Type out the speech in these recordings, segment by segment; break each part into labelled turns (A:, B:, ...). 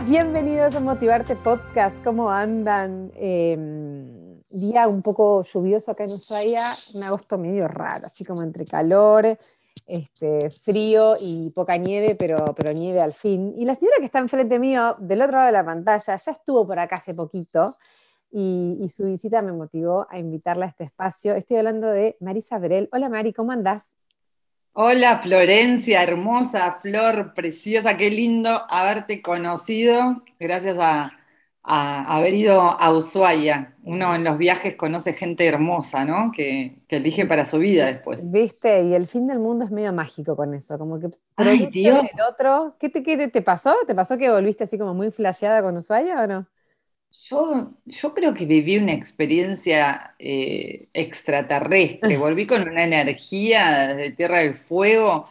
A: Bienvenidos a Motivarte Podcast. ¿Cómo andan? Em, día un poco lluvioso acá en Ushuaia, un agosto medio raro, así como entre calor, este, frío y poca nieve, pero, pero nieve al fin. Y la señora que está enfrente mío, del otro lado de la pantalla, ya estuvo por acá hace poquito y, y su visita me motivó a invitarla a este espacio. Estoy hablando de Marisa Brel. Hola Mari, ¿cómo andás?
B: Hola Florencia, hermosa, Flor, preciosa, qué lindo haberte conocido. Gracias a, haber ido a Ushuaia. Uno en los viajes conoce gente hermosa, ¿no? Que, elige para su vida después.
A: Viste, y el fin del mundo es medio mágico con eso, como que
B: Ay, Dios.
A: el otro. ¿Qué te, qué te pasó? ¿Te pasó que volviste así como muy flasheada con Ushuaia o no?
B: Yo, creo que viví una experiencia eh, extraterrestre, volví con una energía de Tierra del Fuego.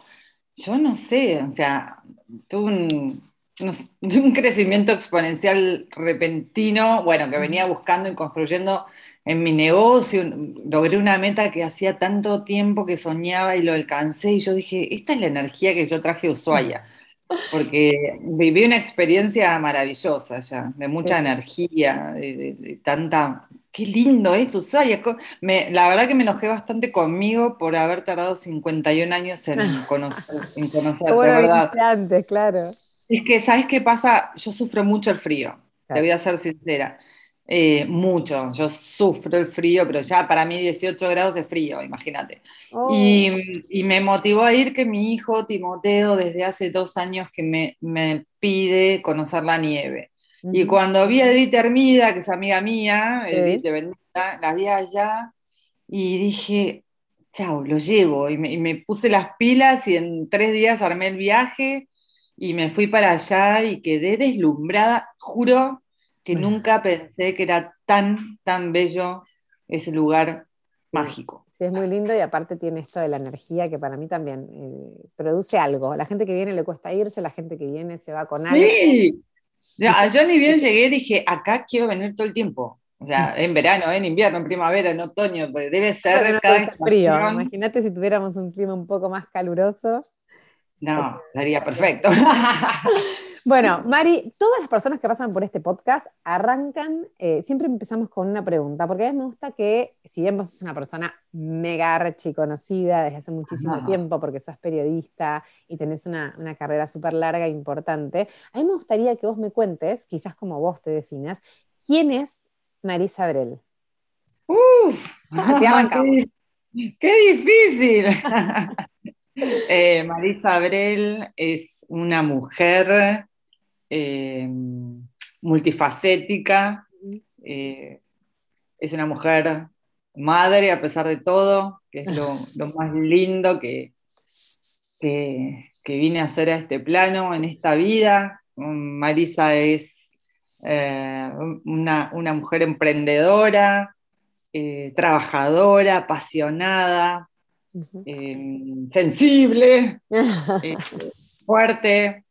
B: Yo no sé, o sea, tuve un, un crecimiento exponencial repentino, bueno, que venía buscando y construyendo en mi negocio, logré una meta que hacía tanto tiempo que soñaba y lo alcancé. Y yo dije, esta es la energía que yo traje de Ushuaia porque viví una experiencia maravillosa ya, de mucha energía, de, tanta... Qué lindo es Ushuaia. Me, la verdad que me enojé bastante conmigo por haber tardado 51 años en conocer, en conocer
A: bueno,
B: verdad.
A: Antes, claro.
B: Es que, ¿sabes qué pasa? Yo sufro mucho el frío, te voy a ser sincera. Eh, mucho, yo sufro el frío, pero ya para mí 18 grados es frío, imagínate.
A: Oh.
B: Y, me motivó a ir que mi hijo Timoteo desde hace dos años que me, me pide conocer la nieve. Y cuando vi a Edith Hermida, que es amiga mía, Edith de Bendita, la vi allá y dije, chao, lo llevo. Y me, y me puse las pilas y en tres días armé el viaje y me fui para allá y quedé deslumbrada, juro que nunca pensé que era tan, tan bello ese lugar mágico.
A: Sí, es muy lindo y aparte tiene esto de la energía que para mí también eh, produce algo. La gente que viene le cuesta irse, la gente que viene se va con algo.
B: Sí, yo ni bien llegué dije, acá quiero venir todo el tiempo. O sea, en verano, en invierno, en primavera, en otoño, pues debe ser cada
A: frío. Imagínate si tuviéramos un clima un poco más caluroso.
B: No, sería perfecto.
A: Bueno, Mari, todas las personas que pasan por este podcast arrancan, eh, siempre empezamos con una pregunta, porque a mí me gusta que, si bien vos sos una persona mega archi conocida desde hace muchísimo tiempo, porque sos periodista y tenés una, carrera súper larga e importante, a mí me gustaría que vos me cuentes, quizás como vos te definas, ¿quién es Marisa Brel?
B: ¡Uf! qué, difícil! Eh, Marisa Abrel es una mujer eh, multifacética, eh, es una mujer madre a pesar de todo, que es lo, más lindo que, que, vine a hacer a este plano, en esta vida. Marisa es eh, una, mujer emprendedora, trabajadora, apasionada, sensible, fuerte,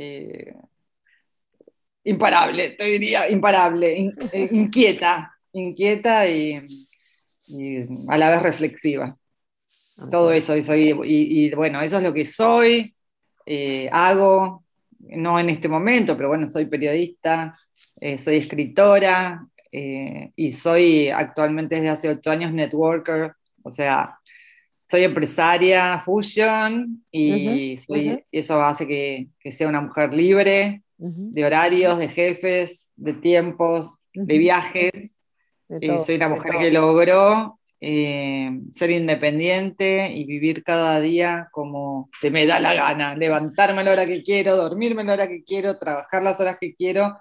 B: eh, imparable, te diría imparable, eh, inquieta, inquieta y, a la vez reflexiva. Todo esto, y, bueno, eso es lo que soy, eh, hago, no en este momento, pero bueno, soy periodista, soy escritora y soy actualmente desde hace ocho años networker, o sea, soy empresaria Fusion y eso hace que, sea una mujer libre de horarios, de jefes, de tiempos, de viajes. y soy una mujer que logró eh, ser independiente y vivir cada día como se me da la gana, levantarme a la hora que quiero, dormirme a la hora que quiero, trabajar las horas que quiero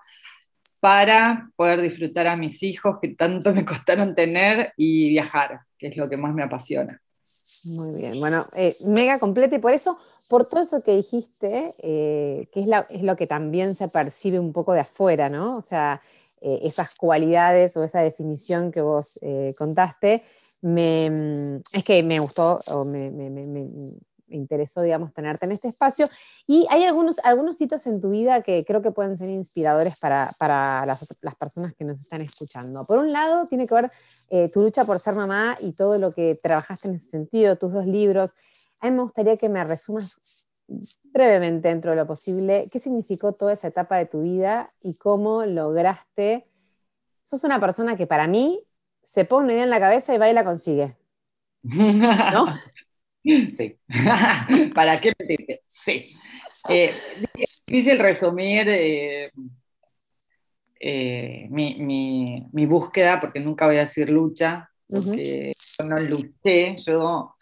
B: para poder disfrutar a mis hijos que tanto me costaron tener y viajar, que es lo que más me apasiona.
A: Muy bien, bueno, eh, mega completa y por eso, por todo eso que dijiste, eh, que es, lo que también se percibe un poco de afuera, ¿no? O sea, eh, esas cualidades o esa definición que vos contaste, me, es que me gustó o me interesó, digamos, tenerte en este espacio. Y hay algunos, algunos hitos en tu vida que creo que pueden ser inspiradores para, para las, las, personas que nos están escuchando. Por un lado, tiene que ver eh, tu lucha por ser mamá y todo lo que trabajaste en ese sentido, tus dos libros. A mí me gustaría que me resumas brevemente, dentro de lo posible, qué significó toda esa etapa de tu vida y cómo lograste. Sos una persona que para mí se pone una idea en la cabeza y va y la consigue. ¿No?
B: Sí. ¿Para qué me Sí. Eh, es difícil resumir eh, eh, mi, búsqueda, porque nunca voy a decir lucha, porque yo no luché, yo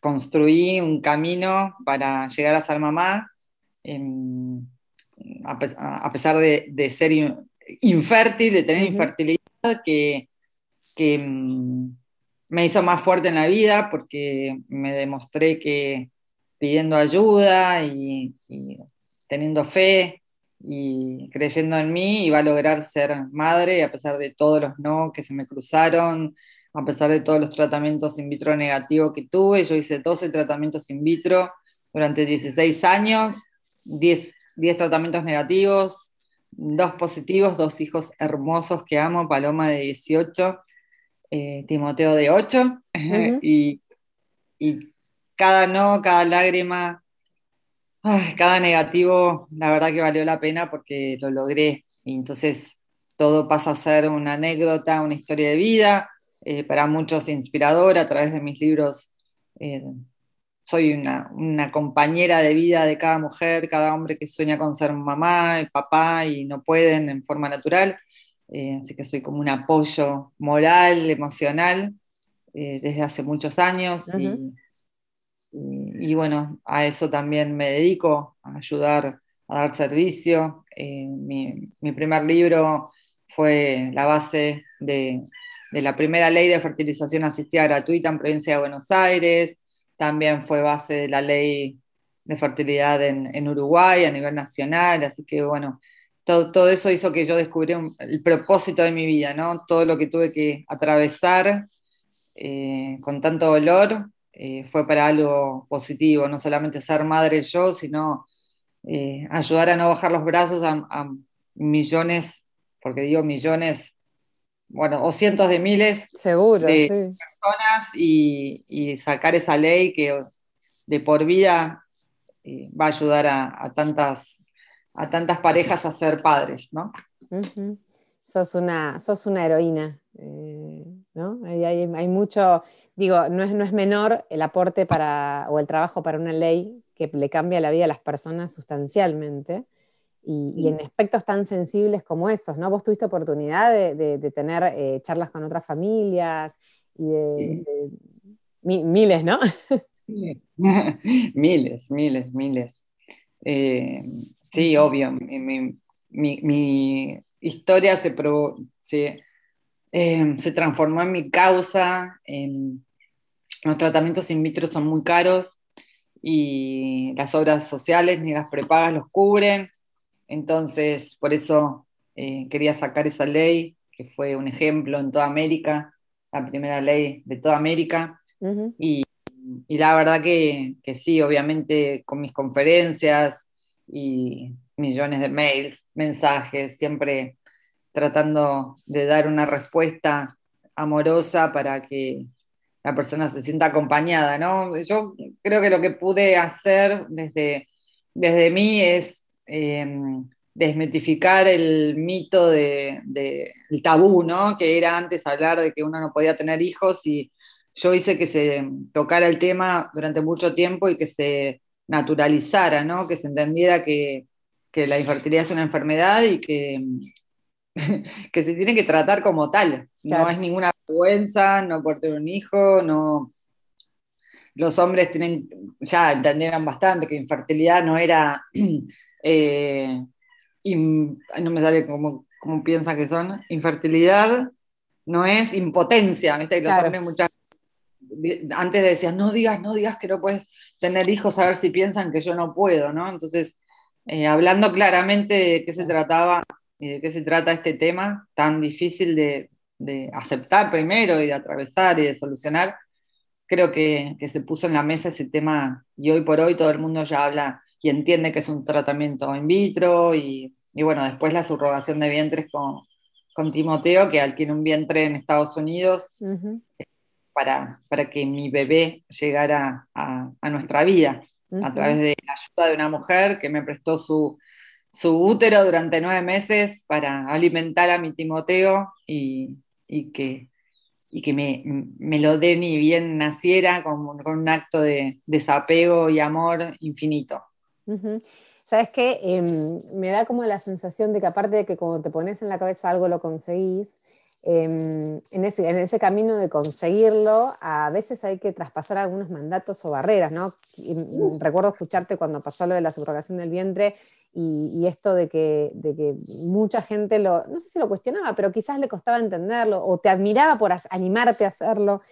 B: construí un camino para llegar a ser mamá, em, a, pesar de, ser infértil, de tener infertilidad, que, em, me hizo más fuerte en la vida porque me demostré que pidiendo ayuda y, teniendo fe y creyendo en mí iba a lograr ser madre a pesar de todos los no que se me cruzaron, a pesar de todos los tratamientos in vitro negativos que tuve. Yo hice 12 tratamientos in vitro durante 16 años, 10, 10 tratamientos negativos, dos positivos, dos hijos hermosos que amo, Paloma de 18 eh, Timoteo de 8, y, cada no, cada lágrima, cada negativo, la verdad que valió la pena porque lo logré. Y entonces todo pasa a ser una anécdota, una historia de vida, eh, para muchos inspiradora a través de mis libros. Eh, soy una, una, compañera de vida de cada mujer, cada hombre que sueña con ser mamá y papá y no pueden en forma natural. Eh, así que soy como un apoyo moral, emocional, eh, desde hace muchos años. y, bueno, a eso también me dedico, a ayudar a dar servicio. Eh, mi, primer libro fue la base de, la primera ley de fertilización asistida gratuita en provincia de Buenos Aires. También fue base de la ley de fertilidad en, en Uruguay a nivel nacional. Así que bueno, todo, eso hizo que yo descubriera el propósito de mi vida, ¿no? Todo lo que tuve que atravesar eh, con tanto dolor eh, fue para algo positivo, no solamente ser madre yo, sino eh, ayudar a no bajar los brazos a, millones, porque digo millones, bueno, o cientos de miles
A: Seguro,
B: de personas y, sacar esa ley que de por vida va a ayudar a tantas a tantas parejas a ser padres, ¿no?
A: sos, una, sos una heroína, eh, ¿no? Hay, mucho, digo, no es, no es menor el aporte para, o el trabajo para una ley que le cambia la vida a las personas sustancialmente. Y, en aspectos tan sensibles como esos, ¿no? Vos tuviste oportunidad de, tener eh, charlas con otras familias y de, miles, ¿no?
B: miles, miles, miles. Eh, Sí, obvio. Mi, historia se, em, se, transformó en mi causa. los tratamientos in vitro son muy caros y las obras sociales ni las prepagas los cubren. Entonces, por eso eh, quería sacar esa ley, que fue un ejemplo en toda América, la primera ley de toda América. y, la verdad que, que sí, obviamente con mis conferencias y millones de mails, mensajes, siempre tratando de dar una respuesta amorosa para que la persona se sienta acompañada, ¿no? Yo creo que lo que pude hacer desde, desde mí es em, desmitificar el mito del de, tabú, ¿no? Que era antes hablar de que uno no podía tener hijos y yo hice que se tocara el tema durante mucho tiempo y que se naturalizara, ¿no? que se entendiera que, la infertilidad es una enfermedad y que, que se tiene que tratar como tal. No es ninguna vergüenza no por tener un hijo, no. Los hombres tienen, ya entendieron bastante que infertilidad no era, eh, no me sale como, como piensan que son, infertilidad no es impotencia, ¿viste? los hombres muchas antes decían, no digas, no digas que no puedes tener hijos, a ver si piensan que yo no puedo, ¿no? Entonces, eh, hablando claramente de qué se trataba y de qué se trata este tema tan difícil de, aceptar primero y de atravesar y de solucionar, creo que, se puso en la mesa ese tema y hoy por hoy todo el mundo ya habla y entiende que es un tratamiento in vitro y, bueno, después la subrogación de vientres con, con Timoteo, que tiene un vientre en Estados Unidos para, para que mi bebé llegara a, nuestra vida. a través de la ayuda de una mujer que me prestó su, útero durante nueve meses para alimentar a mi Timoteo y, que, que me, lo dé ni bien naciera con, un acto de desapego y amor infinito.
A: ¿Sabes qué? Em, me da como la sensación de que aparte de que cuando te pones en la cabeza algo lo conseguís, em, en, ese, camino de conseguirlo, a veces hay que traspasar algunos mandatos o barreras, ¿no? Recuerdo escucharte cuando pasó lo de la subrogación del vientre y, esto de que, de que, mucha gente lo, no sé si lo cuestionaba, pero quizás le costaba entenderlo o te admiraba por animarte a hacerlo.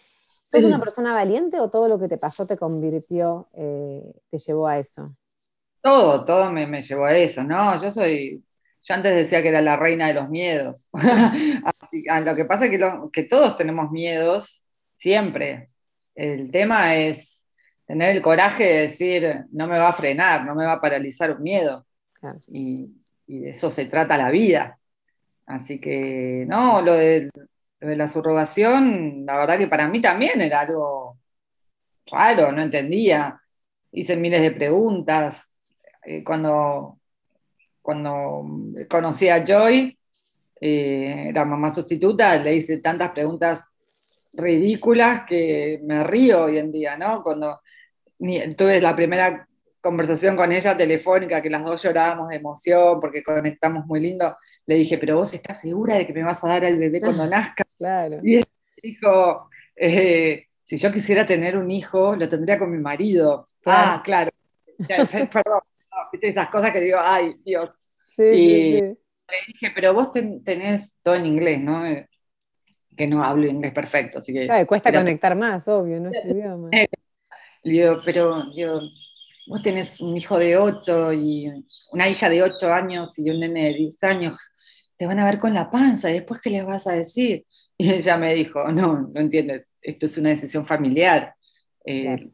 A: ¿Sos una persona valiente o todo lo que te pasó te convirtió, eh, te llevó a eso?
B: Todo, todo me, llevó a eso, ¿no? Yo soy, yo antes decía que era la reina de los miedos. Ah, lo que pasa es que, que todos tenemos miedos, siempre. El tema es tener el coraje de decir, no me va a frenar, no me va a paralizar un miedo. Y, de eso se trata la vida. Así que, no, lo de, lo de, la subrogación, la verdad que para mí también era algo raro, no entendía. Hice miles de preguntas. Eh, cuando, cuando conocí a Joy, eh, la mamá sustituta, le hice tantas preguntas ridículas que me río hoy en día, ¿no? Cuando tuve la primera conversación con ella telefónica, que las dos llorábamos de emoción porque conectamos muy lindo, le dije, pero vos estás segura de que me vas a dar al bebé cuando nazca.
A: Claro.
B: Y ella dijo, eh, si yo quisiera tener un hijo, lo tendría con mi marido. Ah, claro. Perdón, esas cosas que digo, ay, Dios. Y le dije, pero vos tenés todo en inglés, ¿no? Eh, que no hablo inglés perfecto, así que...
A: cuesta conectar más, obvio, ¿no? Este idioma.
B: Le digo, pero vos tenés un hijo de 8 y una hija de 8 años y un nene de 10 años, te van a ver con la panza y después, ¿qué les vas a decir? Y ella me dijo, no, no entiendes, esto es una decisión familiar. Eh,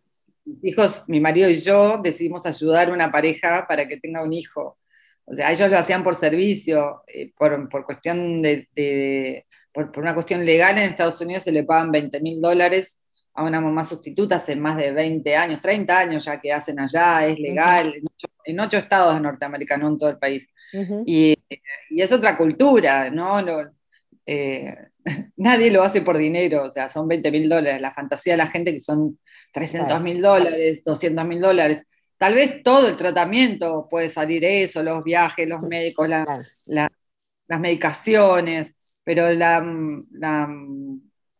B: mis hijos, mi marido y yo decidimos ayudar a una pareja para que tenga un hijo. O sea, ellos lo hacían por servicio, eh, por, por, cuestión de, por, por, una cuestión legal en Estados Unidos se le pagan 20 mil dólares a una mamá sustituta hace más de 20 años, 30 años ya que hacen allá, es legal, en, ocho, estados de Norteamérica, no en todo el país. y, y, es otra cultura, ¿no? Eh, nadie lo hace por dinero, o sea, son 20 mil dólares. La fantasía de la gente que son 300 mil dólares, 200 mil dólares. Tal vez todo el tratamiento puede salir eso, los viajes, los médicos, las medicaciones, pero la, la,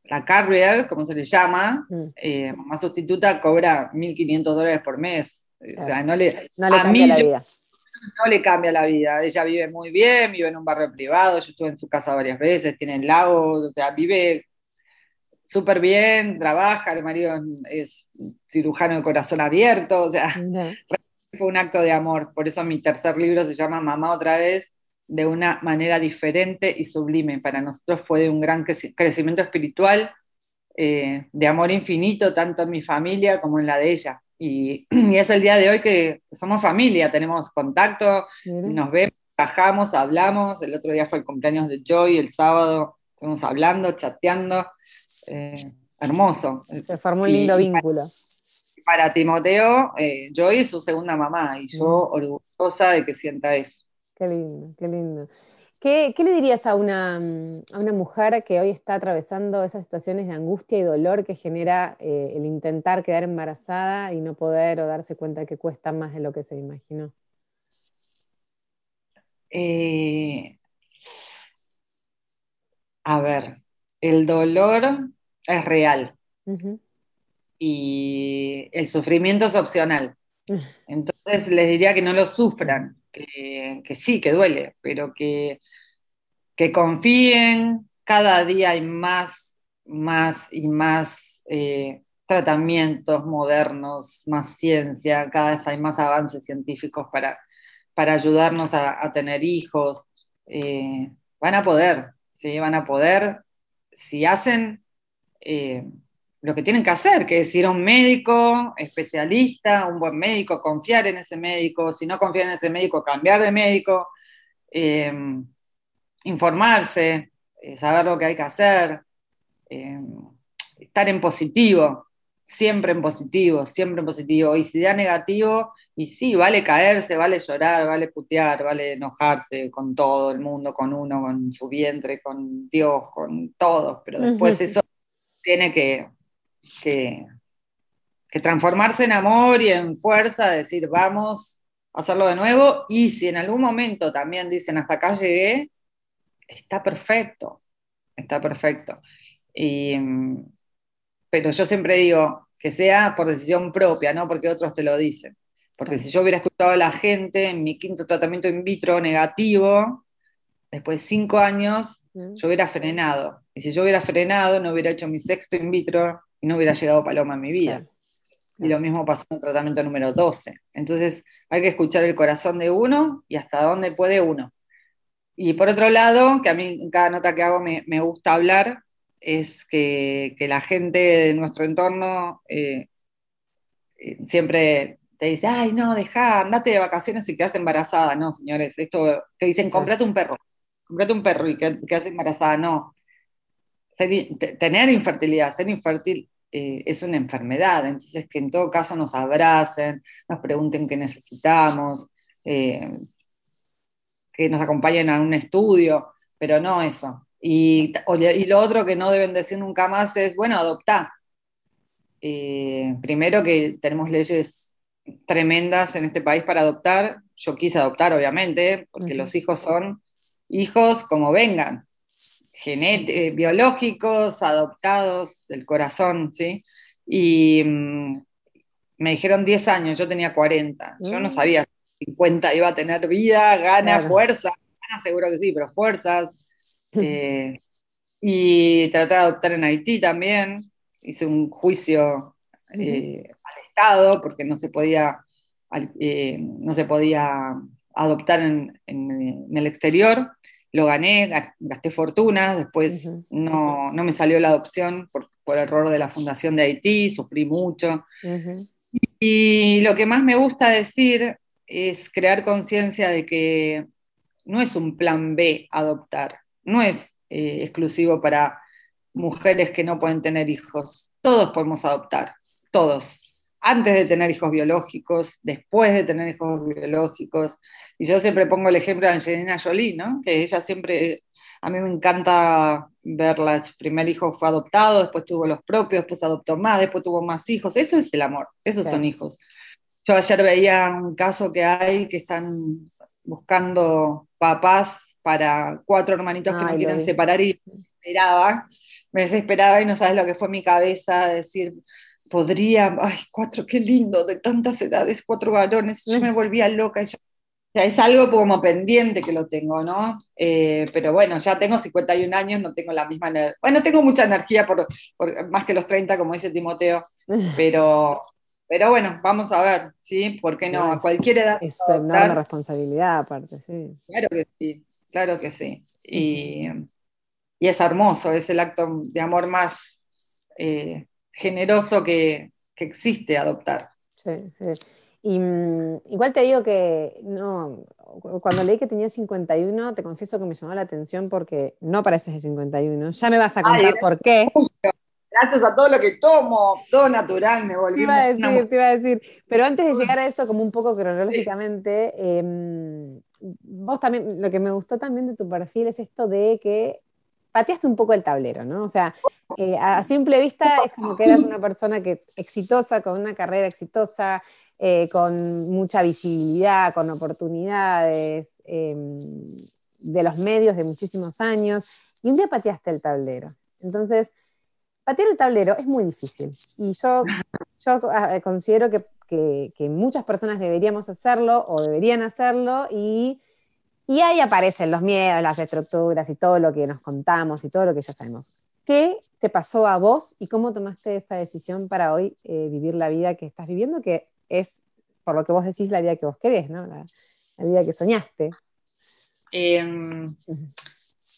B: la, carrier, como se le llama, mm. eh, mamá sustituta, cobra 1.500 dólares por mes. O sea, no le,
A: no le cambia la vida.
B: No le cambia la vida. Ella vive muy bien, vive en un barrio privado, yo estuve en su casa varias veces, tiene el lago, o sea, vive súper bien, trabaja, el marido es cirujano de corazón abierto, o sea, fue un acto de amor. Por eso mi tercer libro se llama Mamá otra vez, de una manera diferente y sublime. Para nosotros fue de un gran crecimiento espiritual, eh, de amor infinito, tanto en mi familia como en la de ella. Y, es el día de hoy que somos familia, tenemos contacto, nos vemos, trabajamos, hablamos. El otro día fue el cumpleaños de Joy, el sábado estuvimos hablando, chateando. Eh, hermoso.
A: Se formó un lindo vínculo.
B: Para, Timoteo, eh, Joy es su segunda mamá y yo orgullosa de que sienta eso.
A: Qué lindo, qué lindo. ¿Qué, le dirías a una, a una, mujer que hoy está atravesando esas situaciones de angustia y dolor que genera eh, el intentar quedar embarazada y no poder o darse cuenta que cuesta más de lo que se imaginó?
B: a ver, el dolor es real y el sufrimiento es opcional. Entonces les diría que no lo sufran, que, sí, que duele, pero que, que, confíen, cada día hay más, más y más eh, tratamientos modernos, más ciencia, cada vez hay más avances científicos para, para ayudarnos a, tener hijos. Eh, van a poder, ¿sí? van a poder si hacen eh, lo que tienen que hacer, que es ir a un médico especialista, un buen médico, confiar en ese médico, si no confiar en ese médico, cambiar de médico, eh, informarse, eh, saber lo que hay que hacer, estar en positivo. siempre en positivo, siempre en positivo. Y si da negativo, y sí, vale caerse, vale llorar, vale putear, vale enojarse con todo el mundo, con uno, con su vientre, con Dios, con todos, pero después eso tiene que, que, transformarse en amor y en fuerza, decir, vamos a hacerlo de nuevo, y si en algún momento también dicen, hasta acá llegué, está perfecto, está perfecto. pero yo siempre digo que sea por decisión propia, no porque otros te lo dicen. Porque si yo hubiera escuchado a la gente en mi quinto tratamiento in vitro negativo, después de cinco años, yo hubiera frenado. Y si yo hubiera frenado, no hubiera hecho mi sexto in vitro y no hubiera llegado Paloma a mi vida. Y lo mismo pasó en el tratamiento número 12. Entonces hay que escuchar el corazón de uno y hasta dónde puede uno. Y por otro lado, que a mí en cada nota que hago me, gusta hablar, es que, la gente de nuestro entorno eh, eh, siempre te dice, ay, no, deja, andate de vacaciones y quedas embarazada. No, señores, esto te dicen, comprate un perro, comprate un perro y quedas embarazada. No. tener infertilidad, ser infértil eh, es una enfermedad, entonces que en todo caso nos abracen, nos pregunten qué necesitamos, eh, que nos acompañen a un estudio, pero no eso. Y, y, lo otro que no deben decir nunca más es, bueno, adoptar. Eh, primero que tenemos leyes tremendas en este país para adoptar. Yo quise adoptar, obviamente, porque los hijos son hijos como vengan, eh, biológicos, adoptados del corazón, ¿sí? Y mm, me dijeron 10 años, yo tenía 40. Yo no mm. sabía si 50 iba a tener vida, ganas, fuerza. Ganas seguro que sí, pero fuerzas. Eh, y traté de adoptar en Haití también. Hice un juicio eh, Estado, porque no se podía, eh, no se podía adoptar en, el exterior. Lo gané, gasté fortuna, después no, me salió la adopción por, error de la Fundación de Haití, sufrí mucho. y, lo que más me gusta decir es crear conciencia de que no es un plan B adoptar, no es eh, exclusivo para mujeres que no pueden tener hijos. Todos podemos adoptar, todos antes de tener hijos biológicos, después de tener hijos biológicos. Y yo siempre pongo el ejemplo de Angelina Jolie, ¿no? que ella siempre, a mí me encanta verla, su primer hijo fue adoptado, después tuvo los propios, después adoptó más, después tuvo más hijos. Eso es el amor, esos son hijos. Yo ayer veía un caso que hay que están buscando papás para cuatro hermanitos que no quieren separar y me desesperaba, me desesperaba y no sabes lo que fue mi cabeza, decir, podría, ay, cuatro, qué lindo, de tantas edades, cuatro varones, yo me volvía loca. o sea, es algo como pendiente que lo tengo, ¿no? Eh, pero bueno, ya tengo 51 años, no tengo la misma, bueno, tengo mucha energía por, más que los 30, como dice Timoteo, pero, pero bueno, vamos a ver, ¿sí? ¿Por qué no? A cualquier edad.
A: Es una responsabilidad aparte, sí.
B: Claro que sí, claro que sí. Y, y es hermoso, es el acto de amor más... Eh, generoso que, existe adoptar.
A: Sí, sí. Y mm, igual te digo que no, cuando leí que tenía 51, te confieso que me llamó la atención porque no pareces de 51. Ya me vas a contar por qué.
B: Gracias a todo lo que tomo, todo natural, me volví.
A: Te iba a decir, te iba a decir. Pero antes de llegar a eso, como un poco cronológicamente, em, vos también, lo que me gustó también de tu perfil es esto de que pateaste un poco el tablero, ¿no? O sea, eh, a simple vista es como que eras una persona que, exitosa, con una carrera exitosa, eh, con mucha visibilidad, con oportunidades em, de los medios de muchísimos años, y un día pateaste el tablero. Entonces, patear el tablero es muy difícil, y yo, yo considero que, que muchas personas deberíamos hacerlo o deberían hacerlo, y y ahí aparecen los miedos, las estructuras y todo lo que nos contamos y todo lo que ya sabemos. ¿Qué te pasó a vos y cómo tomaste esa decisión para hoy eh, vivir la vida que estás viviendo, que es, por lo que vos decís, la vida que vos querés, ¿no? La, vida que soñaste.
B: Em,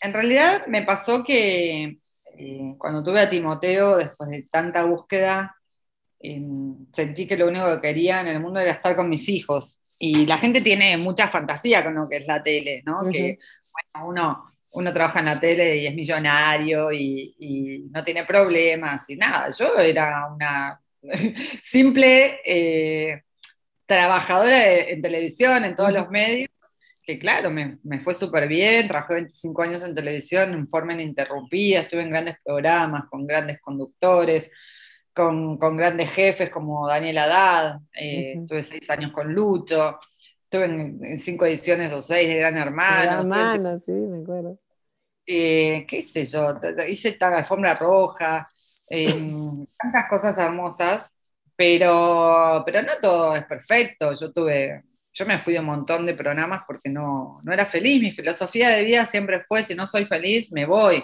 B: en realidad me pasó que eh, cuando tuve a Timoteo, después de tanta búsqueda, em, sentí que lo único que quería en el mundo era estar con mis hijos y la gente tiene mucha fantasía con lo que es la tele, ¿no? Que bueno, uno, uno trabaja en la tele y es millonario y, no tiene problemas y nada. Yo era una, simple eh, trabajadora en televisión, en todos los medios, que claro, me, fue súper bien, trabajé 25 años en televisión en forma ininterrumpida, estuve en grandes programas, con grandes conductores, con, grandes jefes como Daniel Haddad, eh, estuve seis años con Lucho, estuve en, cinco ediciones o seis de Gran Hermano.
A: Gran Hermano, sí, me acuerdo.
B: Eh, qué sé yo, hice tal alfombra roja, tantas cosas hermosas, pero, pero no todo es perfecto. Yo tuve, yo me fui de un montón de programas porque no, no era feliz. Mi filosofía de vida siempre fue, si no soy feliz, me voy.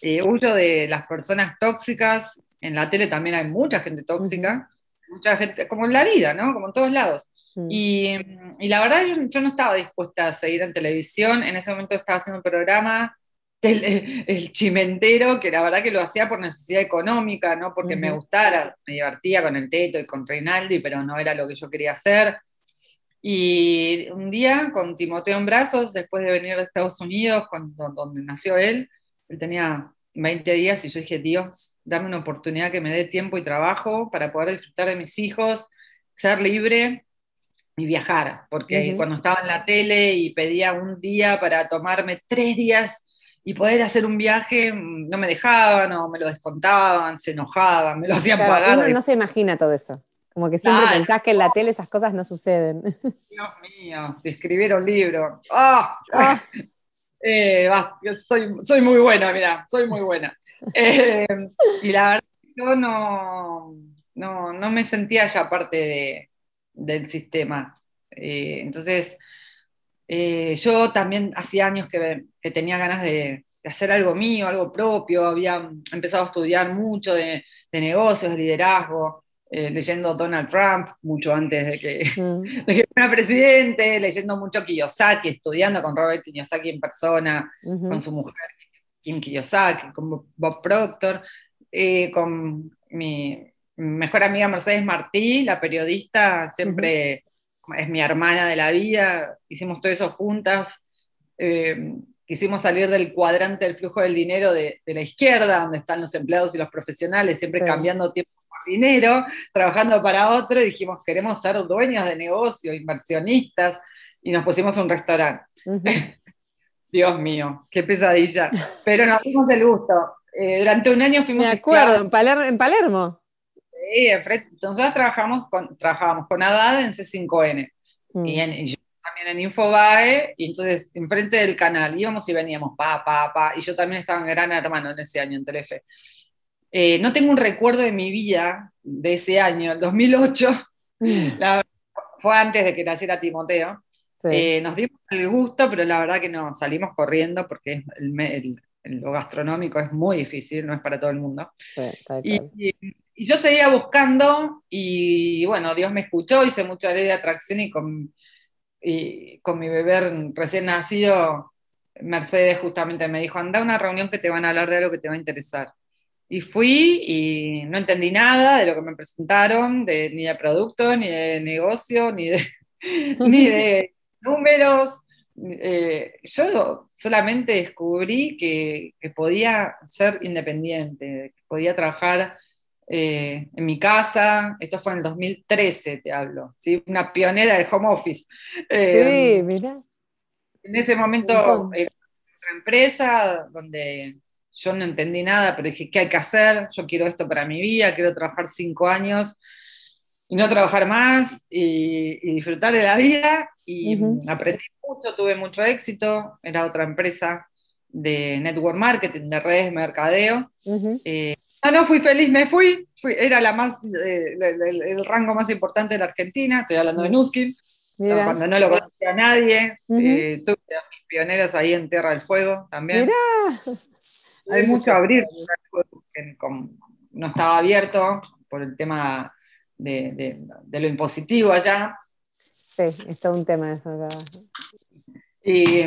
B: Eh, huyo de las personas tóxicas. En la tele también hay mucha gente tóxica, mucha gente, como en la vida, ¿no? Como en todos lados. Mm. Y, y, la verdad yo, yo, no estaba dispuesta a seguir en televisión. En ese momento estaba haciendo un programa el, chimentero, que la verdad que lo hacía por necesidad económica, no porque me gustara, me divertía con el Teto y con Reinaldi, pero no era lo que yo quería hacer. Y un día, con Timoteo en brazos, después de venir de Estados Unidos, cuando, donde nació él, él tenía 20 días y yo dije, Dios, dame una oportunidad que me dé tiempo y trabajo para poder disfrutar de mis hijos, ser libre y viajar, porque cuando estaba en la tele y pedía un día para tomarme tres días y poder hacer un viaje, mm, no me dejaban o me lo descontaban, se enojaban, me lo hacían pagar.
A: Uno no se imagina todo eso. Como que siempre pensás que en la tele esas cosas no suceden.
B: Dios mío, si escribiera un libro. ¡Ah! ah. Eh, soy, soy, muy buena, mira, soy muy buena. Eh, y la verdad, yo no, no, no, me sentía ya parte del sistema. Eh, entonces, yo también hacía años que, tenía ganas de, hacer algo mío, algo propio, había empezado a estudiar mucho de, negocios, de liderazgo, eh, leyendo Donald Trump mucho antes de que, mm. fuera presidente, leyendo mucho Kiyosaki, estudiando con Robert Kiyosaki en persona, con su mujer Kim Kiyosaki, con Bob Proctor, eh, con mi mejor amiga Mercedes Martí, la periodista, siempre es mi hermana de la vida, hicimos todo eso juntas, eh, quisimos salir del cuadrante del flujo del dinero de, la izquierda, donde están los empleados y los profesionales, siempre cambiando tiempo dinero, trabajando para otro, y dijimos, queremos ser dueños de negocio, inversionistas, y nos pusimos un restaurante. Dios mío, qué pesadilla. Pero nos dimos el gusto. Eh, durante un año fuimos...
A: Me acuerdo, en Palermo.
B: Sí, nosotros trabajamos con, trabajábamos con ADAD en C5N mm. y, yo también en Infobae, y entonces enfrente del canal íbamos y veníamos, pa, pa, pa, y yo también estaba en Gran Hermano en ese año en Telefe. Eh, no tengo un recuerdo de mi vida de ese año, el 2008, mm. fue antes de que naciera Timoteo. Eh, nos dimos el gusto, pero la verdad que no, salimos corriendo porque el, lo gastronómico es muy difícil, no es para todo el mundo. y, y yo seguía buscando y bueno, Dios me escuchó, hice mucha ley de atracción y con, con mi bebé recién nacido, Mercedes justamente me dijo, anda a una reunión que te van a hablar de algo que te va a interesar. Y fui y no entendí nada de lo que me presentaron, de, ni de producto, ni de negocio, ni de, ni de números. Eh, yo solamente descubrí que, que, podía ser independiente, que podía trabajar eh, en mi casa, esto fue en el 2013, te hablo, ¿sí? una pionera del home office.
A: Eh, sí, mira.
B: En ese momento una empresa donde yo no entendí nada, pero dije, ¿qué hay que hacer? Yo quiero esto para mi vida, quiero trabajar cinco años y no trabajar más y, disfrutar de la vida. Y aprendí mucho, tuve mucho éxito, era otra empresa de network marketing, de redes, mercadeo. No, no, fui feliz, me fui, era la más, eh, el, rango más importante de la Argentina, estoy hablando de Nuskin, cuando no lo conocía nadie, eh, tuve mis pioneros ahí en Tierra del Fuego también. Hay mucho a abrir, no estaba abierto por el tema de, lo impositivo allá.
A: Sí, es todo un tema eso acá.
B: Y,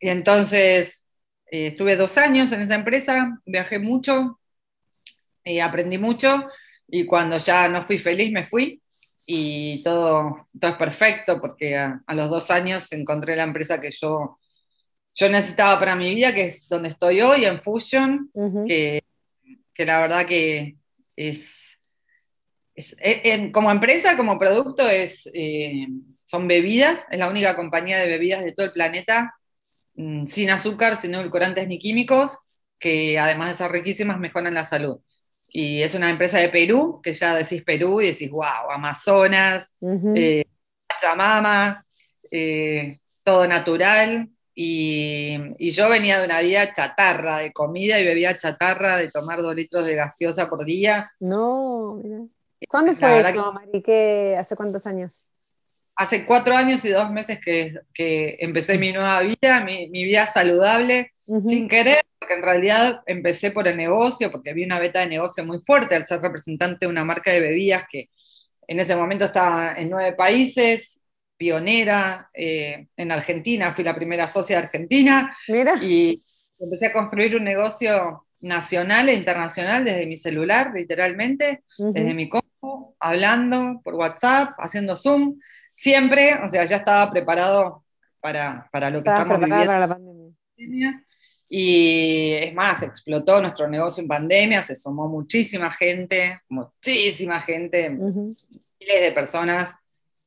B: entonces eh, estuve dos años en esa empresa, viajé mucho, y aprendí mucho y cuando ya no fui feliz me fui y todo, todo es perfecto porque a, los dos años encontré la empresa que yo, yo necesitaba para mi vida, que es donde estoy hoy, en Fusion, que, que, la verdad que es, como empresa, como producto, es, eh, son bebidas, es la única compañía de bebidas de todo el planeta, mm, sin azúcar, sin edulcorantes ni químicos, que además de ser riquísimas, mejoran la salud. Y es una empresa de Perú, que ya decís Perú y decís, wow, Amazonas, uh todo natural. Y, yo venía de una vida chatarra, de comida y bebía chatarra, de tomar dos litros de gaseosa por día.
A: No, mira. ¿Cuándo fue eso, Mari? ¿Hace cuántos años?
B: Hace cuatro años y dos meses que, que empecé mi nueva vida, mi, mi vida saludable, sin querer, porque en realidad empecé por el negocio, porque vi una beta de negocio muy fuerte al ser representante de una marca de bebidas que en ese momento estaba en nueve países, pionera eh, en Argentina, fui la primera socia de Argentina y empecé a construir un negocio nacional e internacional desde mi celular, literalmente, desde mi compu, hablando por WhatsApp, haciendo Zoom, siempre, o sea, ya estaba preparado para, lo que estamos viviendo. Para la pandemia. Y es más, explotó nuestro negocio en pandemia, se sumó muchísima gente, muchísima gente, miles de personas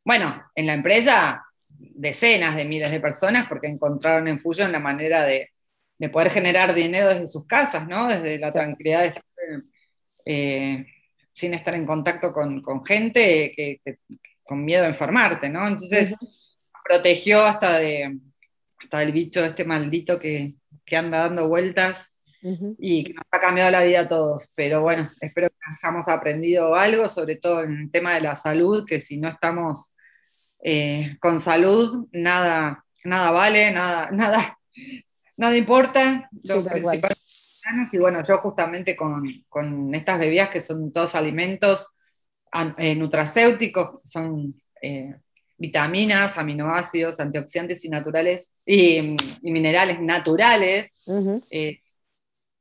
B: bueno, en la empresa decenas de miles de personas porque encontraron en Fusion la manera de, poder generar dinero desde sus casas, ¿no? Desde la tranquilidad de estar, eh, sin estar en contacto con, gente que, con miedo a enfermarte, ¿no? Entonces, protegió hasta, de, hasta del bicho este maldito que, anda dando vueltas y que nos ha cambiado la vida a todos. Pero bueno, espero que hayamos aprendido algo, sobre todo en el tema de la salud, que si no estamos eh, con salud nada, nada vale, nada, nada, nada importa. y bueno, yo justamente con, estas bebidas que son todos alimentos eh, nutracéuticos, son eh, vitaminas, aminoácidos, antioxidantes y naturales y, minerales naturales.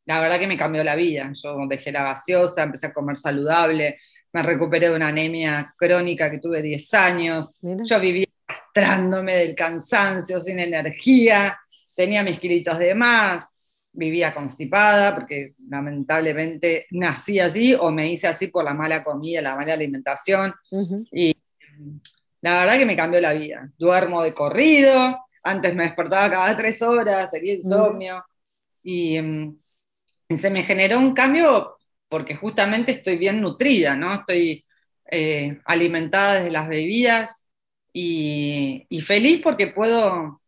B: la verdad que me cambió la vida. Yo dejé la gaseosa, empecé a comer saludable, me recuperé de una anemia crónica que tuve 10 años, yo vivía arrastrándome del cansancio, sin energía, tenía mis kilitos de más, vivía constipada porque lamentablemente nací así o me hice así por la mala comida, la mala alimentación. Y la verdad que me cambió la vida. Duermo de corrido, antes me despertaba cada tres horas, tenía insomnio. y, mm, se me generó un cambio porque justamente estoy bien nutrida, ¿no? Estoy eh, alimentada desde las bebidas y, feliz porque puedo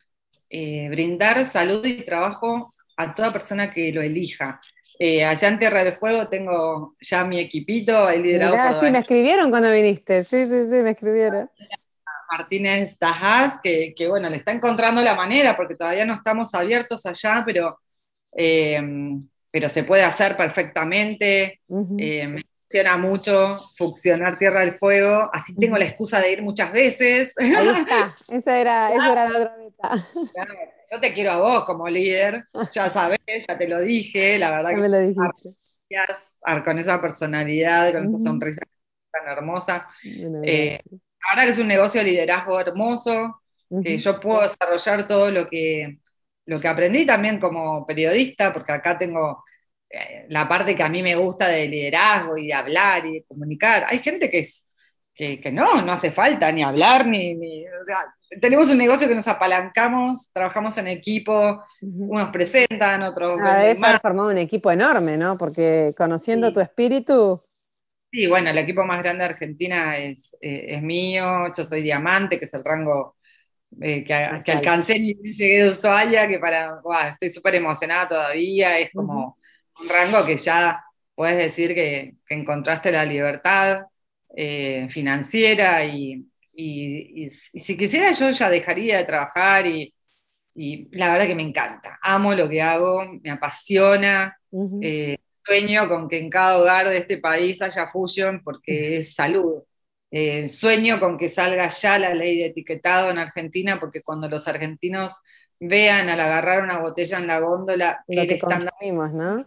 B: eh, brindar salud y trabajo a toda persona que lo elija. Eh, allá en Tierra del Fuego tengo ya mi equipito, he liderado.
A: sí, me escribieron cuando viniste, sí, sí, sí, me escribieron.
B: Martínez Tajás, que, que, bueno, le está encontrando la manera, porque todavía no estamos abiertos allá, pero pero se puede hacer perfectamente. Eh, me funciona mucho funcionar Tierra del Fuego, así tengo la excusa de ir muchas veces.
A: Ahí está, esa era, la otra meta.
B: yo te quiero a vos como líder, ya sabes, ya te lo dije, la verdad que me lo dijiste. con esa personalidad, con esa sonrisa tan hermosa. Eh, la verdad que es un negocio de liderazgo hermoso, que yo puedo desarrollar todo lo que lo que aprendí también como periodista, porque acá tengo eh, la parte que a mí me gusta de liderazgo y de hablar y de comunicar. Hay gente que, es, que, no, no hace falta ni hablar, ni, tenemos un negocio que nos apalancamos, trabajamos en equipo, unos presentan, otros...
A: Ah, debes haber formado un equipo enorme, ¿no? Porque conociendo tu espíritu...
B: Sí, bueno, el equipo más grande de Argentina es, eh, es mío, yo soy diamante, que es el rango eh, que, alcancé y llegué de Ushuaia, que para, estoy súper emocionada todavía, es como un rango que ya puedes decir que, encontraste la libertad eh, financiera y, si quisiera yo ya dejaría de trabajar y, la verdad que me encanta, amo lo que hago, me apasiona, eh, sueño con que en cada hogar de este país haya fusion porque es salud. Eh, sueño con que salga ya la ley de etiquetado en Argentina, porque cuando los argentinos vean al agarrar una botella en la góndola
A: que, que consumimos, ¿no?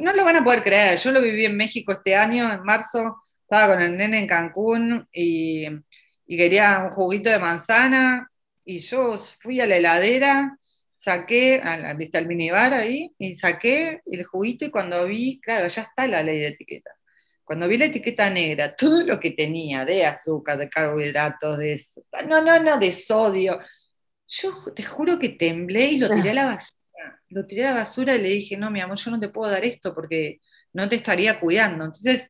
B: no lo van a poder creer. Yo lo viví en México este año, en marzo, estaba con el nene en Cancún y, quería un juguito de manzana y yo fui a la heladera, saqué, viste al minibar ahí, y saqué el juguito y cuando vi, claro, ya está la ley de etiqueta. Cuando vi la etiqueta negra, todo lo que tenía de azúcar, de carbohidratos, de... No, no, no, de sodio. Yo te juro que temblé y lo tiré a la basura. Lo tiré a la basura y le dije, no, mi amor, yo no te puedo dar esto porque no te estaría cuidando. Entonces,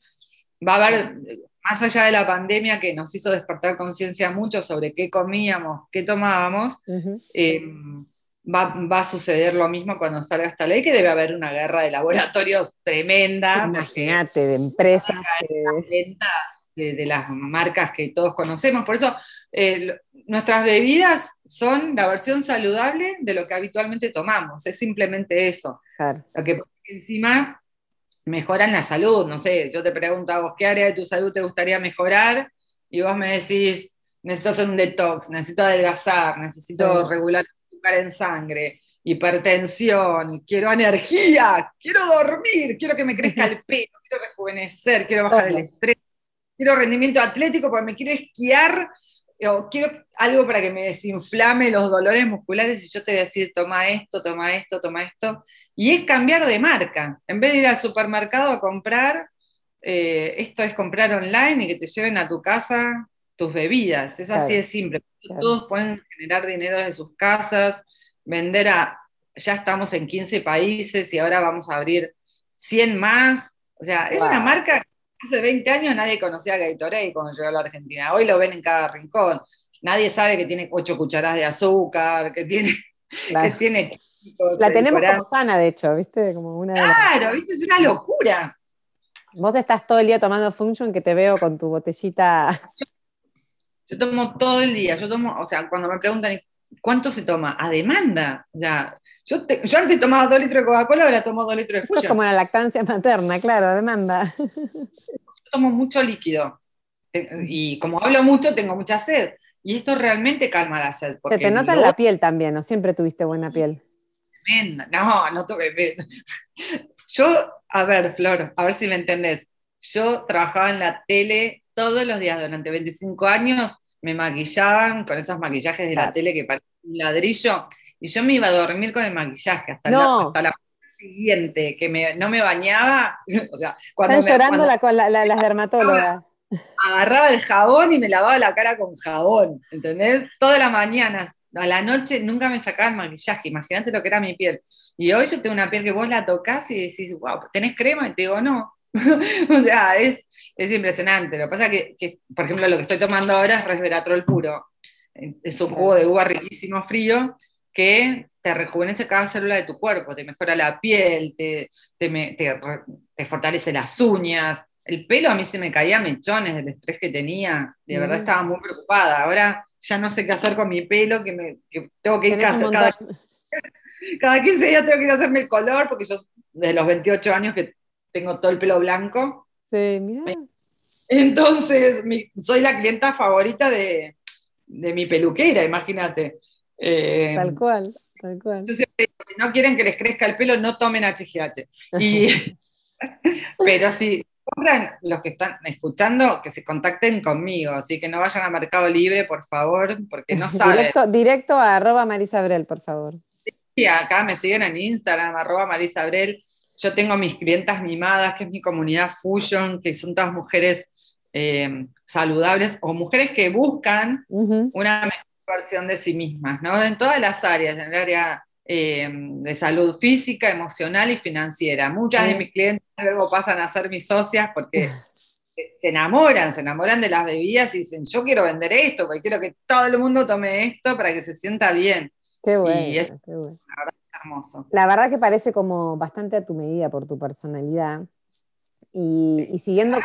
B: va a haber, más allá de la pandemia que nos hizo despertar conciencia mucho sobre qué comíamos, qué tomábamos, va, a suceder lo mismo cuando salga esta ley, que debe haber una guerra de laboratorios tremenda.
A: Imagínate, de empresas.
B: De, de, las marcas que todos conocemos. Por eso, eh, nuestras bebidas son la versión saludable de lo que habitualmente tomamos. Es simplemente eso. Lo que encima mejoran la salud. No sé, yo te pregunto a vos, ¿qué área de tu salud te gustaría mejorar? Y vos me decís, necesito hacer un detox, necesito adelgazar, necesito regular en sangre, hipertensión, quiero energía, quiero dormir, quiero que me crezca el pelo, quiero rejuvenecer, quiero bajar el estrés, quiero rendimiento atlético porque me quiero esquiar o quiero algo para que me desinflame los dolores musculares y yo te voy a decir, toma esto, toma esto, toma esto. Y es cambiar de marca. En vez de ir al supermercado a comprar, eh, esto es comprar online y que te lleven a tu casa tus bebidas. Es así de simple. Todos pueden generar dinero de sus casas, vender a, ya estamos en 15 países y ahora vamos a abrir 100 más. O sea, es una marca que hace 20 años nadie conocía a Gatorade cuando llegó a la Argentina. Hoy lo ven en cada rincón. Nadie sabe que tiene 8 cucharadas de azúcar, que tiene... Que tiene
A: la tenemos como sana, de hecho, ¿viste? Como una
B: claro, ¿viste? Es una locura.
A: Vos estás todo el día tomando Function que te veo con tu botellita.
B: Yo tomo todo el día, yo tomo, o sea, cuando me preguntan cuánto se toma, a demanda. Ya, yo, yo antes tomaba dos litros de Coca-Cola, ahora tomo dos litros de Fusion.
A: Es como la lactancia materna, claro, a demanda.
B: Yo tomo mucho líquido. Y como hablo mucho, tengo mucha sed. Y esto realmente calma la sed.
A: Se te nota en la piel también, ¿no? Siempre tuviste buena piel.
B: Tremenda. No, no tuve. Yo, a ver, Flor, a ver si me entendés. Yo trabajaba en la tele todos los días durante 25 años me maquillaban con esos maquillajes de la tele que parecen un ladrillo, y yo me iba a dormir con el maquillaje hasta, la, hasta la siguiente, que me, no me bañaba. o sea,
A: cuando Están llorando las dermatólogas.
B: Agarraba el jabón y me lavaba la cara con jabón, ¿entendés? Todas las mañanas. A la noche nunca me sacaba el maquillaje, imagínate lo que era mi piel. Y hoy yo tengo una piel que vos la tocas y decís, wow, ¿tenés crema? Y te digo, no. o sea, es, es impresionante. Lo que pasa es que, por ejemplo, lo que estoy tomando ahora es resveratrol puro. Es un jugo de uva riquísimo frío que te rejuvenece cada célula de tu cuerpo, te mejora la piel, te, te, fortalece las uñas. El pelo a mí se me caía mechones del estrés que tenía, de verdad estaba muy preocupada. Ahora ya no sé qué hacer con mi pelo, que, me, tengo que ir cada, cada, cada 15 días tengo que ir a hacerme el color, porque yo desde los 28 años que tengo todo el pelo blanco, entonces, soy la clienta favorita de, mi peluquera, imagínate.
A: Eh, tal cual, tal cual.
B: si no quieren que les crezca el pelo, no tomen HGH. pero si compran los que están escuchando, que se contacten conmigo, así que no vayan a Mercado Libre, por favor, porque no saben.
A: Directo, directo a arroba Marisabrel, por favor.
B: Sí, acá me siguen en Instagram, arroba Marisabrel. Yo tengo mis clientas mimadas, que es mi comunidad Fusion, que son todas mujeres eh, saludables o mujeres que buscan una mejor versión de sí mismas, ¿no? En todas las áreas, en el área eh, de salud física, emocional y financiera. Muchas de mis clientes luego pasan a ser mis socias porque se enamoran, se enamoran de las bebidas y dicen, yo quiero vender esto, porque quiero que todo el mundo tome esto para que se sienta bien.
A: Qué bueno, qué bueno hermoso. La verdad que parece como bastante a tu medida por tu personalidad. Y, siguiendo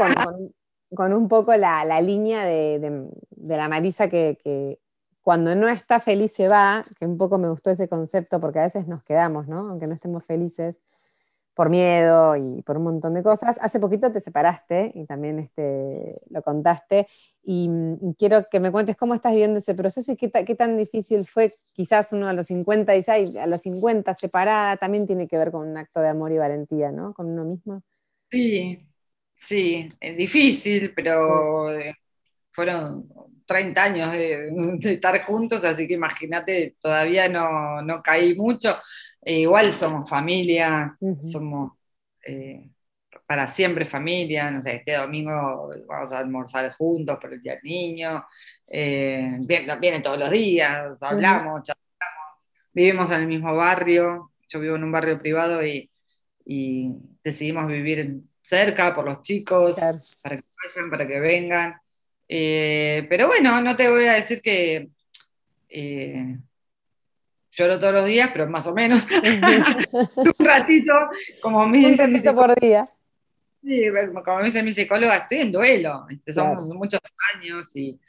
A: con, un poco la, línea de, la Marisa que, cuando no está feliz se va, que un poco me gustó ese concepto porque a veces nos quedamos, ¿no? Aunque no estemos felices por miedo y por un montón de cosas. Hace poquito te separaste y también este, lo contaste y, quiero que me cuentes cómo estás viviendo ese proceso y qué, qué, tan difícil fue quizás uno a los 56, a los 50 separada, también tiene que ver con un acto de amor y valentía, ¿no? Con uno mismo.
B: Sí, sí, es difícil, pero eh, fueron 30 años de, estar juntos, así que imagínate, todavía no, no caí mucho. E igual somos familia, somos, eh, para siempre familia, no sé, este domingo vamos a almorzar juntos por el día del niño, eh, vienen, todos los días, hablamos, charlamos, vivimos en el mismo barrio, yo vivo en un barrio privado y, decidimos vivir cerca por los chicos, para que vayan, para que vengan. Eh, pero bueno, no te voy a decir que eh, lloro todos los días, pero más o menos. un ratito, como me dicen mis
A: por día.
B: Sí, como me dice mi psicóloga, estoy en duelo. Este, son muchos años y,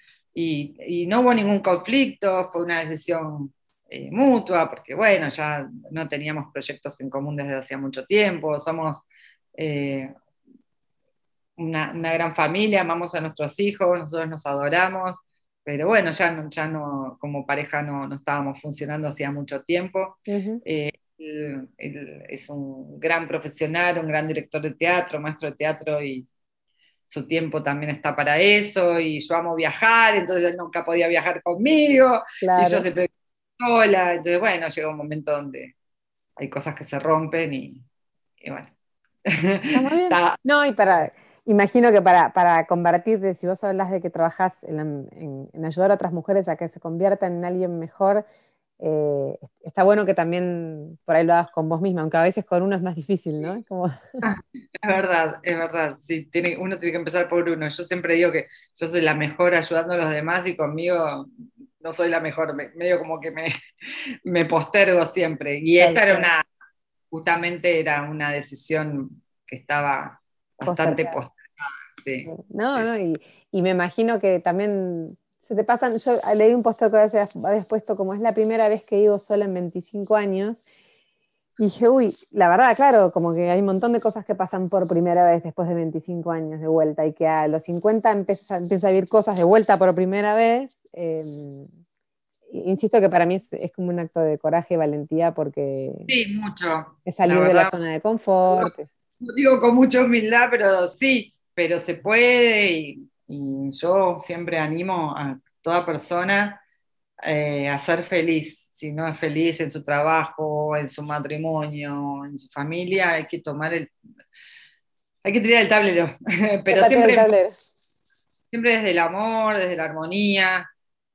B: no hubo ningún conflicto, fue una decisión eh, mutua, porque bueno, ya no teníamos proyectos en común desde hacía mucho tiempo, somos eh, una, gran familia, amamos a nuestros hijos, nosotros nos adoramos, pero bueno, ya no, ya no como pareja no, estábamos funcionando hacía mucho tiempo es un gran profesional, un gran director de teatro, maestro de teatro y su tiempo también está para eso y yo amo viajar, entonces él nunca podía viajar conmigo y yo siempre sola, entonces bueno, llega un momento donde hay cosas que se rompen y, bueno.
A: No, y para, imagino que para, para, convertirte, si vos hablas de que trabajás en, en ayudar a otras mujeres a que se conviertan en alguien mejor, eh, está bueno que también por ahí lo hagas con vos misma, aunque a veces con uno es más difícil, ¿no?
B: Es verdad, es verdad. Sí, tiene, uno tiene que empezar por uno. Yo siempre digo que yo soy la mejor ayudando a los demás y conmigo no soy la mejor. medio como que me, me postergo siempre. Y esta era una, justamente era una decisión que estaba bastante postergada. Sí.
A: No, no, y, y me imagino que también se te pasan, yo leí un post que habías puesto como es la primera vez que vivo sola en 25 años, y dije, uy, la verdad, claro, como que hay un montón de cosas que pasan por primera vez después de 25 años de vuelta, y que a los 50 empieza, a vivir cosas de vuelta por primera vez. Em, insisto que para mí es, como un acto de coraje y valentía porque
B: sí, mucho.
A: es salir de la zona de confort.
B: No digo con mucha humildad, pero sí, pero se puede y y yo siempre animo a toda persona eh, a ser feliz. Si no es feliz en su trabajo, en su matrimonio, en su familia, hay que tomar el. Hay que tirar el tablero. Pero siempre, siempre desde el amor, desde la armonía,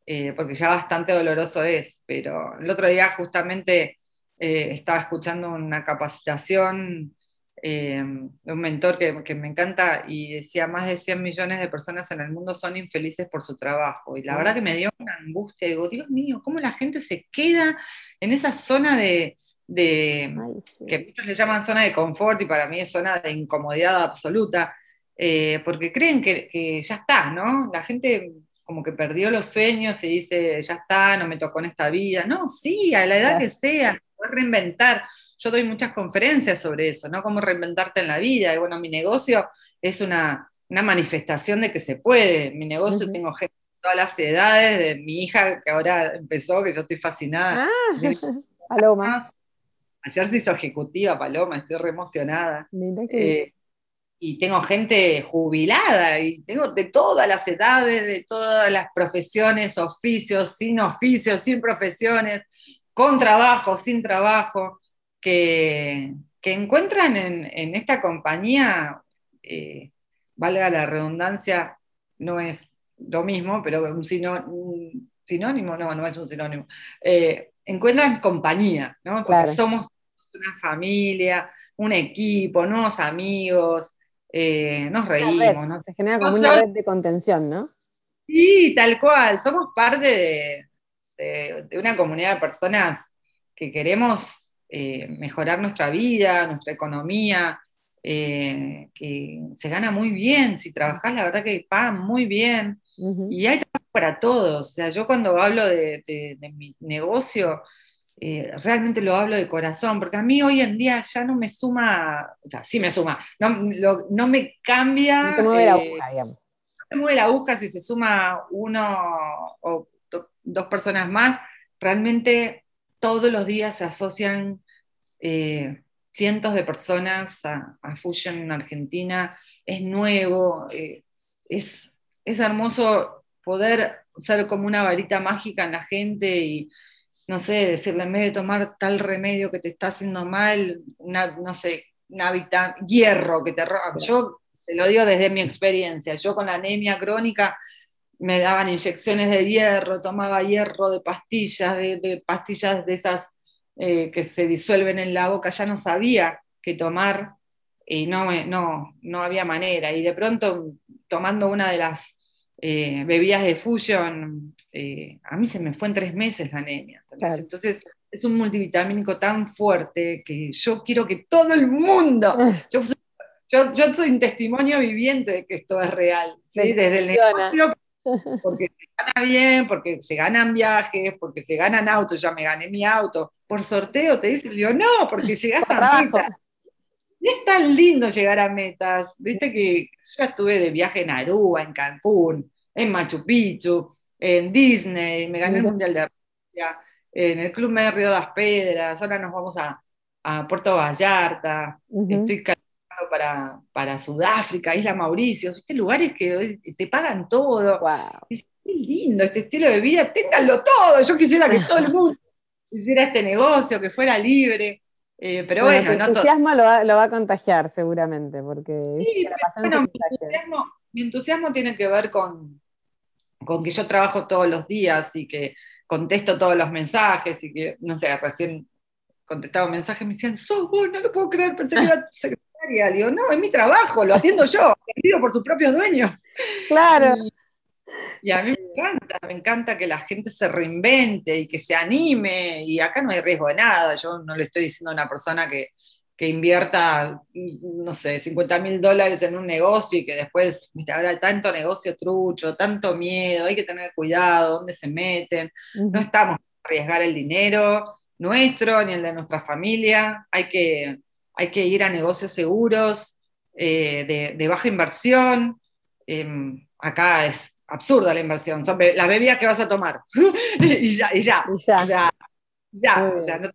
B: eh, porque ya bastante doloroso es. Pero el otro día justamente eh, estaba escuchando una capacitación eh, un mentor que, me encanta y decía, más de 100 millones de personas en el mundo son infelices por su trabajo. Y la verdad que me dio una angustia, digo, Dios mío, ¿cómo la gente se queda en esa zona de, que muchos le llaman zona de confort y para mí es zona de incomodidad absoluta, eh, porque creen que, ya está, ¿no? La gente como que perdió los sueños y dice, ya está, no me tocó en esta vida. No, sí, a la edad que sea, puedes reinventar yo doy muchas conferencias sobre eso, ¿no? Cómo reinventarte en la vida. Y bueno, mi negocio es una, manifestación de que se puede. Mi negocio tengo gente de todas las edades, de mi hija que ahora empezó, que yo estoy fascinada.
A: Ah, Paloma.
B: Ayer se hizo ejecutiva, Paloma, estoy re emocionada. Eh, y tengo gente jubilada, y tengo de todas las edades, de todas las profesiones, oficios, sin oficios, sin profesiones, con trabajo, sin trabajo que, encuentran en, esta compañía, eh, valga la redundancia, no es lo mismo, pero un, sinónimo, no, no es un sinónimo, eh, encuentran compañía, ¿no? Porque somos una familia, un equipo, nuevos amigos, eh, nos reímos. ¿no?
A: Se genera como una red de contención, ¿no?
B: Sí, tal cual, somos parte de una comunidad de personas que queremos eh, mejorar nuestra vida, nuestra economía, eh, que se gana muy bien, si trabajas la verdad que pagan muy bien y hay trabajo para todos. O sea, yo cuando hablo de, mi negocio, eh, realmente lo hablo de corazón, porque a mí hoy en día ya no me suma, o sea, sí me suma, no, no me cambia.
A: No mueve la aguja, digamos.
B: No me mueve la aguja si se suma uno o dos personas más, realmente todos los días se asocian eh, cientos de personas a, Fusion en Argentina, es nuevo, eh, es, es hermoso poder ser como una varita mágica en la gente y, no sé, decirle, en vez de tomar tal remedio que te está haciendo mal, no sé, una hierro que te Yo te lo digo desde mi experiencia. Yo con la anemia crónica me daban inyecciones de hierro, tomaba hierro de pastillas, de, pastillas de esas eh, que se disuelven en la boca, ya no sabía qué tomar y no, no, no había manera. Y de pronto, tomando una de las eh, bebidas de Fusion, eh, a mí se me fue en tres meses la anemia. Entonces, es un multivitamínico tan fuerte que yo quiero que todo el mundo, yo, yo, soy un testimonio viviente de que esto es real, desde el negocio, porque se gana bien, porque se ganan viajes, porque se ganan autos, ya me gané mi auto, por sorteo te dicen, yo no, porque llegas a metas. Y es tan lindo llegar a metas, viste que yo estuve de viaje en Aruba, en Cancún, en Machu Picchu, en Disney, me gané el Mundial de Rusia, en el Club Medio Río das Pedras, ahora nos vamos a, Puerto Vallarta, estoy para, para Sudáfrica, Isla Mauricio, ¿viste? lugares que te pagan todo. Es lindo este estilo de vida, ténganlo todo. Yo quisiera que todo el mundo hiciera este negocio, que fuera libre. Eh, pero bueno,
A: bueno entusiasmo lo, va, lo, va, a contagiar seguramente, porque
B: mi, entusiasmo, mi, entusiasmo, tiene que ver con, con que yo trabajo todos los días y que contesto todos los mensajes y que, no sé, recién contestaba un mensaje me decían, sos vos, no lo puedo creer, pensé que era secretaria. Digo, no, es mi trabajo, lo atiendo yo, vivo por sus propios dueños.
A: Claro.
B: Y, a mí me encanta, me encanta que la gente se reinvente y que se anime, y acá no hay riesgo de nada, yo no le estoy diciendo a una persona que, que invierta, no sé, 50 mil dólares en un negocio y que después, habrá tanto negocio trucho, tanto miedo, hay que tener cuidado, dónde se meten, no estamos a arriesgar el dinero nuestro ni el de nuestra familia, hay que, hay que ir a negocios seguros, eh, de, baja inversión, em, acá es absurda la inversión, son las bebidas que vas a tomar, y ya, y ya, ya, ya, no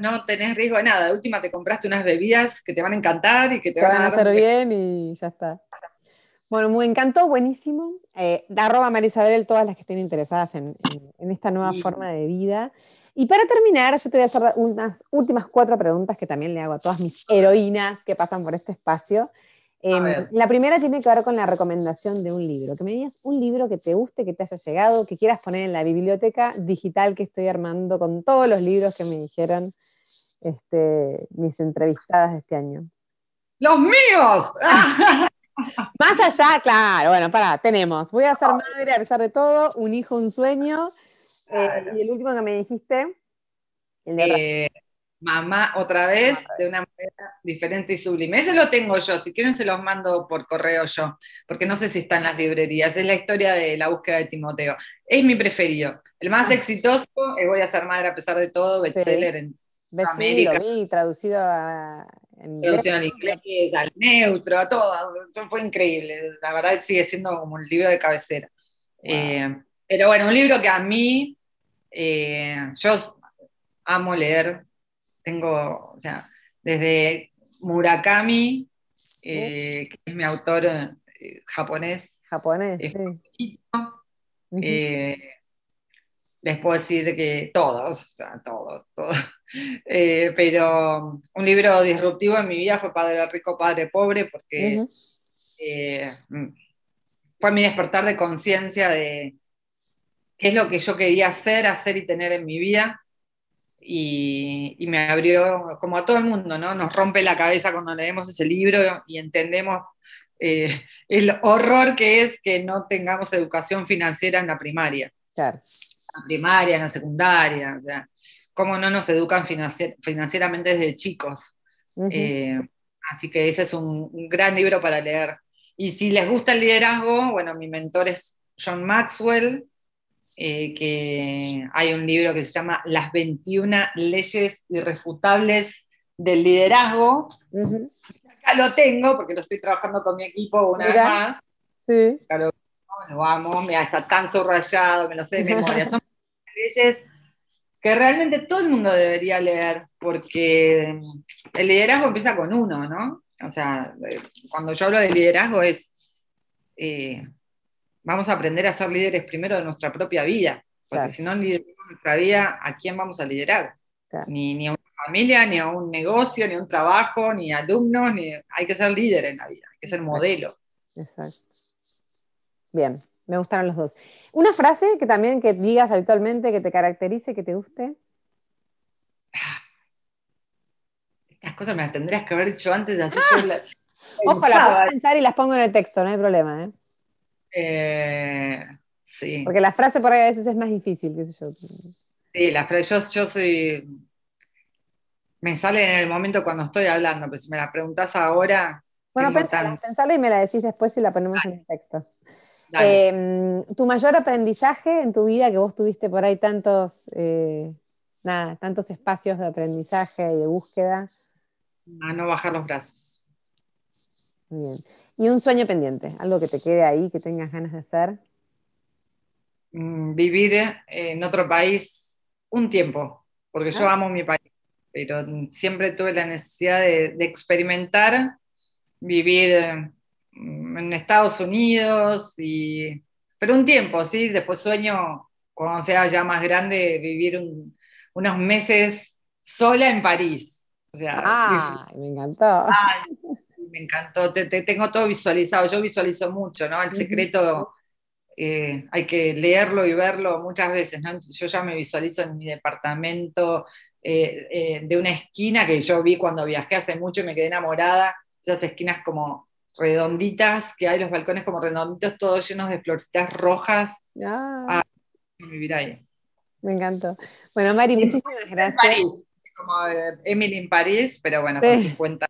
B: no tenés riesgo de nada. De última te compraste unas bebidas que te van a encantar y que te, van, a
A: hacer bien y ya está. Bueno, me encantó, buenísimo. Eh, arroba Marisabel, todas las que estén interesadas en, esta nueva forma de vida. Y para terminar, yo te voy a hacer unas últimas cuatro preguntas que también le hago a todas mis heroínas que pasan por este espacio. Em, la primera tiene que ver con la recomendación de un libro. Que me digas un libro que te guste, que te haya llegado, que quieras poner en la biblioteca digital que estoy armando con todos los libros que me dijeron este, mis entrevistadas de este año.
B: ¡Los míos!
A: Más allá, claro, bueno, para, tenemos. Voy a ser madre a pesar de todo, un hijo, un sueño. Eh, y el último que me dijiste,
B: el de mamá otra vez de una manera diferente y sublime. Ese lo tengo yo, si quieren se los mando por correo yo, porque no sé si está en las librerías. Es la historia de la búsqueda de Timoteo. Es mi preferido. El más ah. exitoso es Voy a ser madre a pesar de todo, bestseller en América.
A: Lo vi, traducido a,
B: en traducido al inglés, al neutro, a todo. Fue increíble. La verdad sigue siendo como un libro de cabecera. Eh, pero bueno, un libro que a mí, eh, yo amo leer, tengo, o sea, desde Murakami, eh, que es mi autor eh, japonés.
A: Japonés,
B: sí. Les puedo decir que todos, o sea, todos, todos. pero un libro disruptivo en mi vida fue Padre Rico, Padre Pobre, porque fue mi despertar de conciencia de qué es lo que yo quería hacer, hacer y tener en mi vida y, me abrió, como a todo el mundo, ¿no? Nos rompe la cabeza cuando leemos ese libro y entendemos eh, el horror que es que no tengamos educación financiera en la primaria.
A: Claro.
B: En la primaria, en la secundaria, o sea, cómo no nos educan financieramente desde chicos. Eh, así que ese es un, un gran libro para leer. Y si les gusta el liderazgo, bueno, mi mentor es John Maxwell, eh, que hay un libro que se llama Las 21 leyes irrefutables del liderazgo. Acá lo tengo porque lo estoy trabajando con mi equipo una vez más.
A: Sí.
B: Acá lo, vamos, mira, está tan subrayado, me lo sé de memoria. Son leyes que realmente todo el mundo debería leer porque el liderazgo empieza con uno, ¿no? O sea, eh, cuando yo hablo de liderazgo es eh, vamos a aprender a ser líderes primero de nuestra propia vida, porque si no lideramos nuestra vida, ¿a quién vamos a liderar? Ni, a una familia, ni a un negocio, ni a un trabajo, ni alumnos, ni hay que ser líder en la vida, hay que ser modelo.
A: Exacto. Bien, me gustaron los dos. Una frase que también que digas habitualmente, que te caracterice, que te guste.
B: Estas cosas me las tendrías que haber dicho antes de hacer
A: la... Ojo, las pensar y las pongo en el texto, no hay problema. ¿eh?
B: Eh, sí.
A: Porque la frase por ahí a veces es más difícil, qué sé yo.
B: Sí, la frase, yo, yo soy. Me sale en el momento cuando estoy hablando, pero si me la preguntas ahora.
A: Bueno, pensala, y me la decís después si la ponemos en el texto. Em, tu mayor aprendizaje en tu vida, que vos tuviste por ahí tantos, eh, nada, tantos espacios de aprendizaje y de búsqueda.
B: A no bajar los brazos.
A: Muy bien. Y un sueño pendiente, algo que te quede ahí, que tengas ganas de hacer.
B: Mm, vivir en otro país un tiempo, porque yo ah. amo mi país, pero siempre tuve la necesidad de, experimentar, vivir mm, en Estados Unidos, y, pero un tiempo, ¿sí? Después sueño, cuando sea ya más grande, vivir unos meses sola en París.
A: ah, me encantó
B: me encantó, te, tengo todo visualizado, yo visualizo mucho, ¿no? El secreto eh, hay que leerlo y verlo muchas veces, ¿no? Yo ya me visualizo en mi departamento eh, eh, de una esquina que yo vi cuando viajé hace mucho y me quedé enamorada, esas esquinas como redonditas, que hay los balcones como redonditos, todos llenos de florcitas rojas. Ah. vivir ahí.
A: Me encantó. Bueno, Mari, muchísimas gracias.
B: como Emily en París, pero bueno, con 50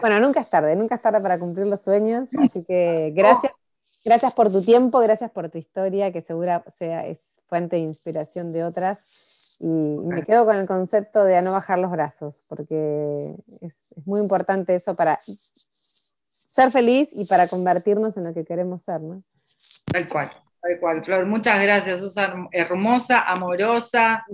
A: Bueno, nunca es tarde, nunca es tarde para cumplir los sueños, así que gracias. Gracias por tu tiempo, gracias por tu historia, que segura sea, es fuente de inspiración de otras. Y, me quedo con el concepto de a no bajar los brazos, porque es, muy importante eso para ser feliz y para convertirnos en lo que queremos ser, ¿no?
B: Tal cual, tal cual. Flor, muchas gracias, Susan, hermosa, amorosa.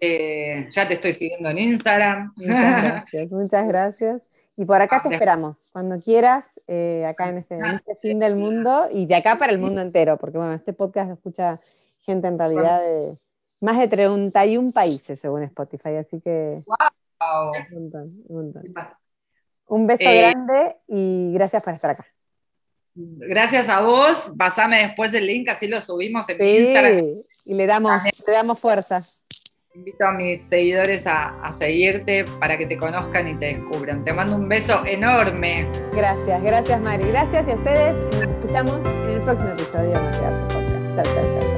B: Eh, ya te estoy siguiendo en Instagram.
A: Muchas gracias. Muchas gracias. Y por acá te esperamos, cuando quieras, eh, acá en este, este, fin del mundo y de acá para el mundo entero, porque bueno, este podcast lo escucha gente en realidad de más de 31 países según Spotify, así que...
B: ¡Wow!
A: Un montón, un montón. Un beso eh, grande y gracias por estar acá.
B: Gracias a vos, pasame después el link, así lo subimos en Instagram.
A: Y le damos, le damos fuerza.
B: Invito a mis seguidores a, seguirte para que te conozcan y te descubran. Te mando un beso enorme.
A: Gracias, gracias Mari. Gracias y a ustedes. Nos escuchamos en el próximo episodio de Podcast. Chao, chao, chao.